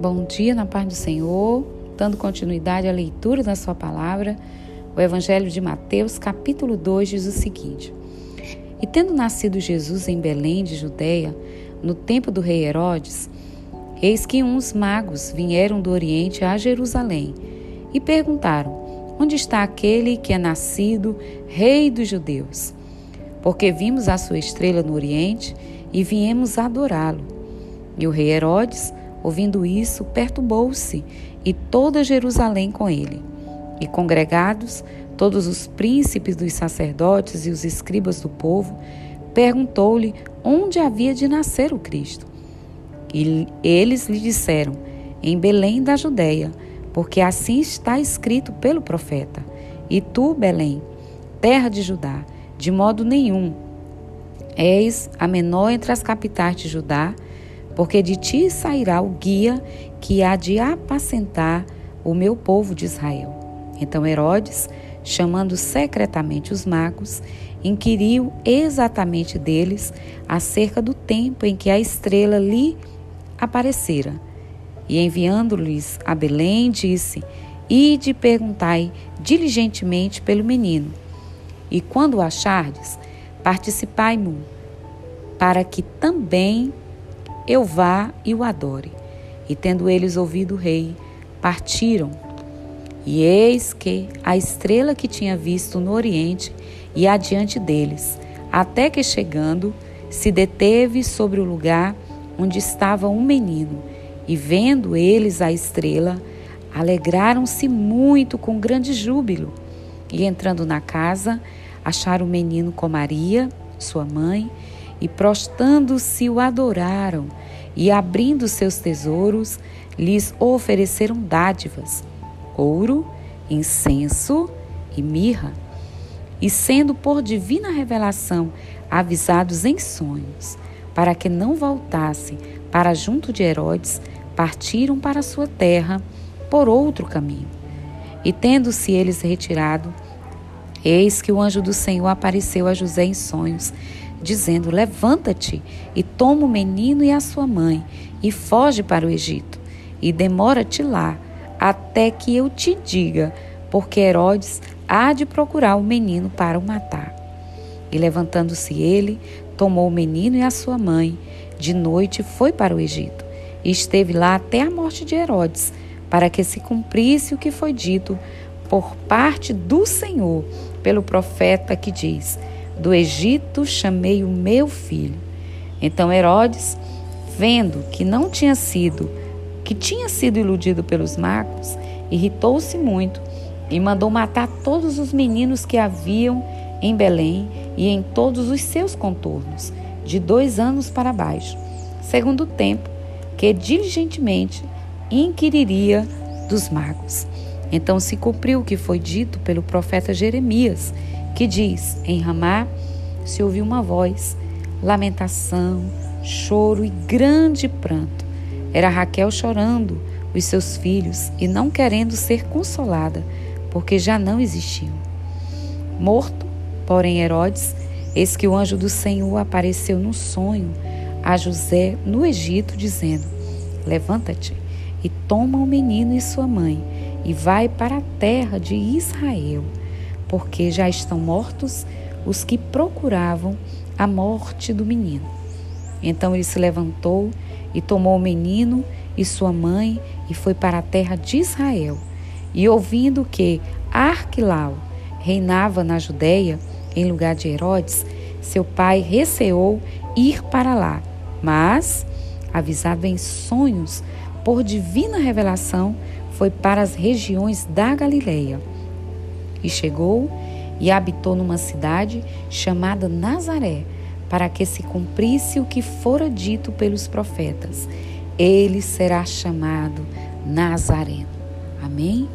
Bom dia na paz do Senhor, dando continuidade à leitura da sua palavra. O Evangelho de Mateus, capítulo 2, diz o seguinte: E tendo nascido Jesus em Belém de Judeia, no tempo do rei Herodes, eis que uns magos vieram do Oriente a Jerusalém e perguntaram: Onde está aquele que é nascido rei dos judeus? Porque vimos a sua estrela no Oriente e viemos adorá-lo. E o rei Herodes, ouvindo isso, perturbou-se, e toda Jerusalém com ele. E congregados, todos os príncipes dos sacerdotes e os escribas do povo, perguntou-lhe onde havia de nascer o Cristo. E eles lhe disseram: Em Belém da Judéia, porque assim está escrito pelo profeta. E tu, Belém, terra de Judá, de modo nenhum És a menor entre as capitais de Judá, porque de ti sairá o guia que há de apacentar o meu povo de Israel. Então Herodes, chamando secretamente os magos, inquiriu exatamente deles acerca do tempo em que a estrela lhe aparecera. E enviando-lhes a Belém, disse: Ide perguntai diligentemente pelo menino. E quando o achardes, participai-mo, para que também eu vá e o adore. E tendo eles ouvido o rei, partiram. E eis que a estrela que tinha visto no oriente ia adiante deles, até que chegando, se deteve sobre o lugar onde estava um menino. E vendo eles a estrela, alegraram-se muito com grande júbilo. E entrando na casa, acharam o menino com Maria, sua mãe, e prostando-se o adoraram, e abrindo seus tesouros, lhes ofereceram dádivas, ouro, incenso e mirra. E sendo por divina revelação avisados em sonhos, para que não voltassem para junto de Herodes, partiram para sua terra por outro caminho. E tendo-se eles retirado, Eis que o anjo do Senhor apareceu a José em sonhos, dizendo: Levanta-te e toma o menino e a sua mãe e foge para o Egito, e demora-te lá até que eu te diga, porque Herodes há de procurar o menino para o matar. E levantando-se ele, tomou o menino e a sua mãe, de noite foi para o Egito, e esteve lá até a morte de Herodes, para que se cumprisse o que foi dito por parte do Senhor pelo profeta que diz: Do Egito chamei o meu filho. Então Herodes, vendo que não tinha sido, que tinha sido iludido pelos magos, irritou-se muito e mandou matar todos os meninos que haviam em Belém e em todos os seus contornos, de dois anos para baixo, segundo o tempo que diligentemente inquiriria dos magos. Então se cumpriu o que foi dito pelo profeta Jeremias, que diz: Em Ramá se ouviu uma voz, lamentação, choro e grande pranto. Era Raquel chorando os seus filhos e não querendo ser consolada, porque já não existiam. Morto, porém, Herodes, eis que o anjo do Senhor apareceu no sonho a José no Egito, dizendo: Levanta-te e toma o menino e sua mãe e vai para a terra de Israel, porque já estão mortos os que procuravam a morte do menino. Então ele se levantou e tomou o menino e sua mãe e foi para a terra de Israel. E ouvindo que Arquilau reinava na Judéia, em lugar de Herodes, seu pai receou ir para lá. Mas, avisado em sonhos por divina revelação, foi para as regiões da Galileia. E chegou e habitou numa cidade chamada Nazaré, para que se cumprisse o que fora dito pelos profetas. Ele será chamado Nazareno. Amém?